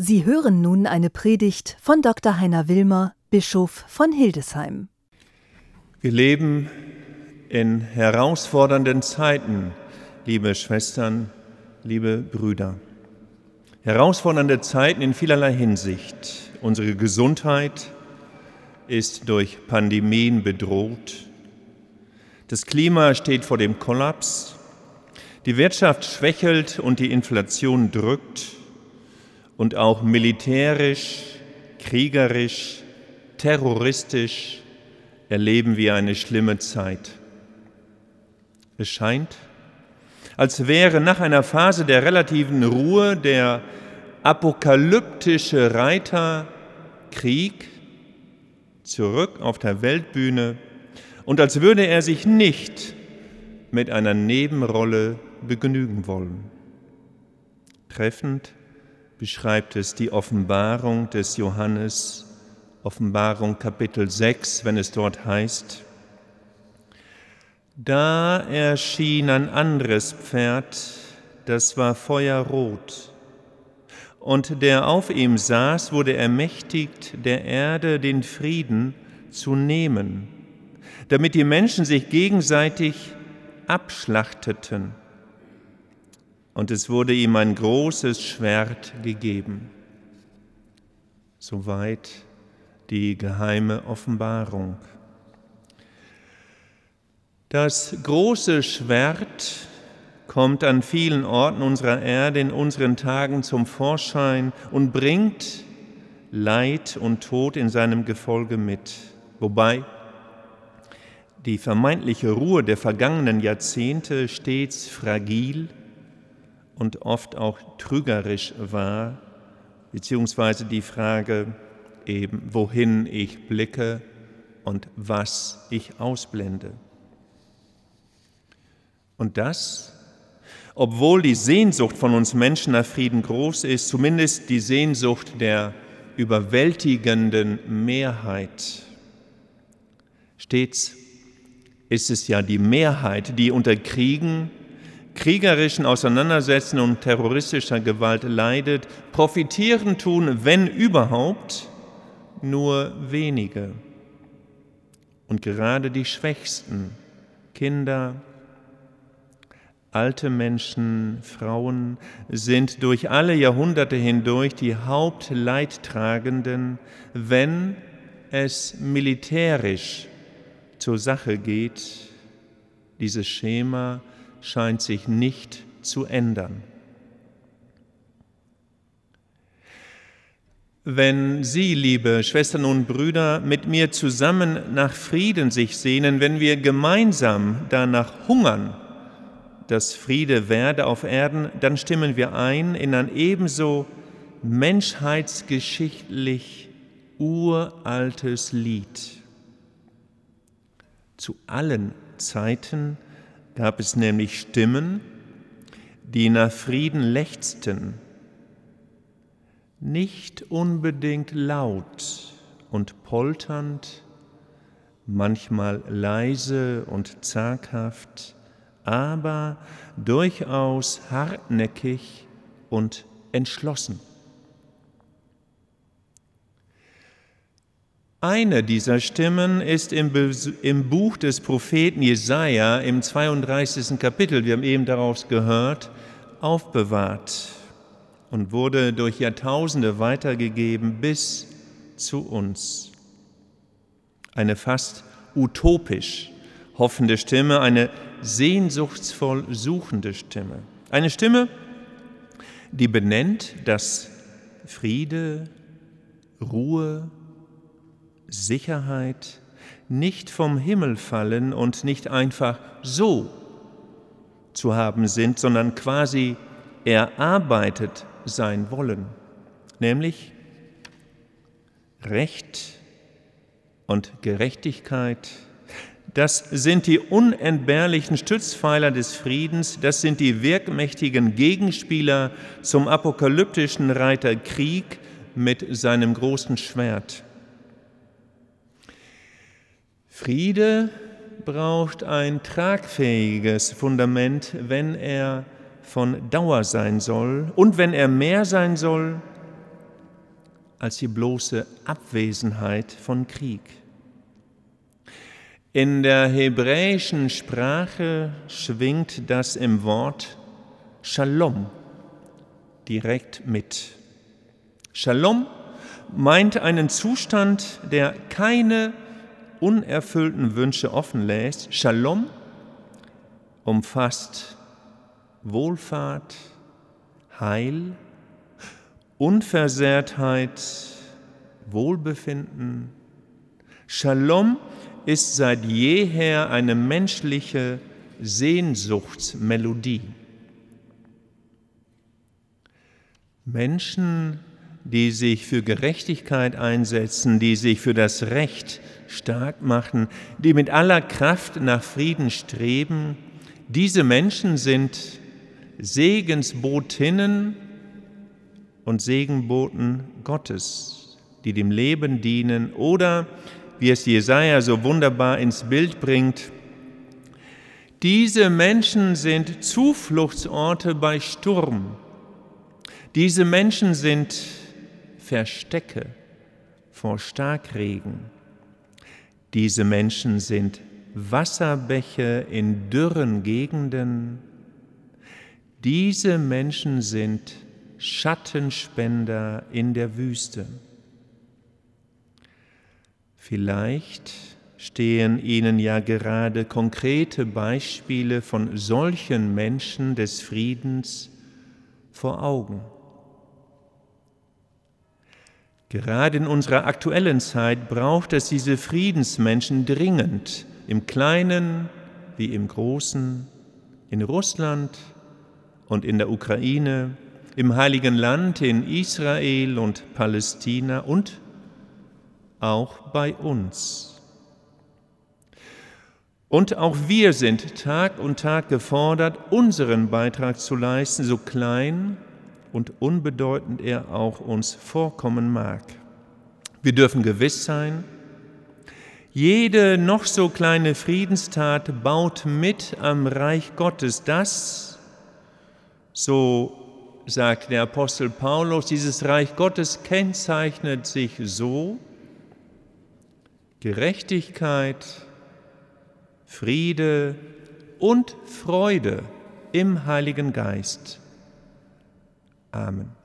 Sie hören nun eine Predigt von Dr. Heiner Wilmer, Bischof von Hildesheim. Wir leben in herausfordernden Zeiten, liebe Schwestern, liebe Brüder. Herausfordernde Zeiten in vielerlei Hinsicht. Unsere Gesundheit ist durch Pandemien bedroht. Das Klima steht vor dem Kollaps. Die Wirtschaft schwächelt und die Inflation drückt und auch militärisch, kriegerisch, terroristisch erleben wir eine schlimme Zeit. Es scheint, als wäre nach einer Phase der relativen Ruhe der apokalyptische Reiter Krieg zurück auf der Weltbühne und als würde er sich nicht mit einer Nebenrolle begnügen wollen. Treffend beschreibt es die Offenbarung des Johannes, Offenbarung Kapitel 6, wenn es dort heißt, da erschien ein anderes Pferd, das war feuerrot, und der auf ihm saß, wurde ermächtigt, der Erde den Frieden zu nehmen, damit die Menschen sich gegenseitig abschlachteten und es wurde ihm ein großes Schwert gegeben. Soweit die geheime Offenbarung. Das große Schwert kommt an vielen Orten unserer Erde in unseren Tagen zum Vorschein und bringt Leid und Tod in seinem Gefolge mit. Wobei die vermeintliche Ruhe der vergangenen Jahrzehnte stets fragil und oft auch trügerisch war, beziehungsweise die Frage eben, wohin ich blicke und was ich ausblende. Und das, obwohl die Sehnsucht von uns Menschen nach Frieden groß ist, zumindest die Sehnsucht der überwältigenden Mehrheit. Stets ist es ja die Mehrheit, die unter Kriegen, kriegerischen Auseinandersetzungen und terroristischer Gewalt leidet, profitieren tun, wenn überhaupt, nur wenige. Und gerade die Schwächsten, Kinder, alte Menschen, Frauen, sind durch alle Jahrhunderte hindurch die Hauptleidtragenden, wenn es militärisch zur Sache geht, dieses Schema scheint sich nicht zu ändern. Wenn Sie, liebe Schwestern und Brüder, mit mir zusammen nach Frieden sich sehnen, wenn wir gemeinsam danach hungern, dass Friede werde auf Erden, dann stimmen wir ein in ein ebenso menschheitsgeschichtlich uraltes Lied. Zu allen Zeiten gab es nämlich Stimmen, die nach Frieden lechzten, nicht unbedingt laut und polternd, manchmal leise und zaghaft, aber durchaus hartnäckig und entschlossen. Eine dieser Stimmen ist im, im, Buch des Propheten Jesaja im 32. Kapitel, wir haben eben daraus gehört, aufbewahrt und wurde durch Jahrtausende weitergegeben bis zu uns. Eine fast utopisch hoffende Stimme, eine sehnsuchtsvoll suchende Stimme. Eine Stimme, die benennt, dass Friede, Ruhe, Sicherheit nicht vom Himmel fallen und nicht einfach so zu haben sind, sondern quasi erarbeitet sein wollen, nämlich Recht und Gerechtigkeit. Das sind die unentbehrlichen Stützpfeiler des Friedens, das sind die wirkmächtigen Gegenspieler zum apokalyptischen Reiter Krieg mit seinem großen Schwert. Friede braucht ein tragfähiges Fundament, wenn er von Dauer sein soll und wenn er mehr sein soll als die bloße Abwesenheit von Krieg. In der hebräischen Sprache schwingt das im Wort Shalom direkt mit. Shalom meint einen Zustand, der keine unerfüllten Wünsche offen lässt. Shalom umfasst Wohlfahrt, Heil, Unversehrtheit, Wohlbefinden. Shalom ist seit jeher eine menschliche Sehnsuchtsmelodie. Menschen, die sich für Gerechtigkeit einsetzen, die sich für das Recht stark machen, die mit aller Kraft nach Frieden streben, diese Menschen sind Segensbotinnen und Segenboten Gottes, die dem Leben dienen oder, wie es Jesaja so wunderbar ins Bild bringt, diese Menschen sind Zufluchtsorte bei Sturm. Diese Menschen sind Verstecke vor Starkregen. Diese Menschen sind Wasserbäche in dürren Gegenden. Diese Menschen sind Schattenspender in der Wüste. Vielleicht stehen Ihnen ja gerade konkrete Beispiele von solchen Menschen des Friedens vor Augen. Gerade in unserer aktuellen Zeit braucht es diese Friedensmenschen dringend, im Kleinen wie im Großen, in Russland und in der Ukraine, im heiligen Land, in Israel und Palästina und auch bei uns. Und auch wir sind Tag und Tag gefordert, unseren Beitrag zu leisten, so klein und unbedeutend er auch uns vorkommen mag. Wir dürfen gewiss sein, jede noch so kleine Friedenstat baut mit am Reich Gottes. Das, so sagt der Apostel Paulus, dieses Reich Gottes kennzeichnet sich so, Gerechtigkeit, Friede und Freude im Heiligen Geist. Amen.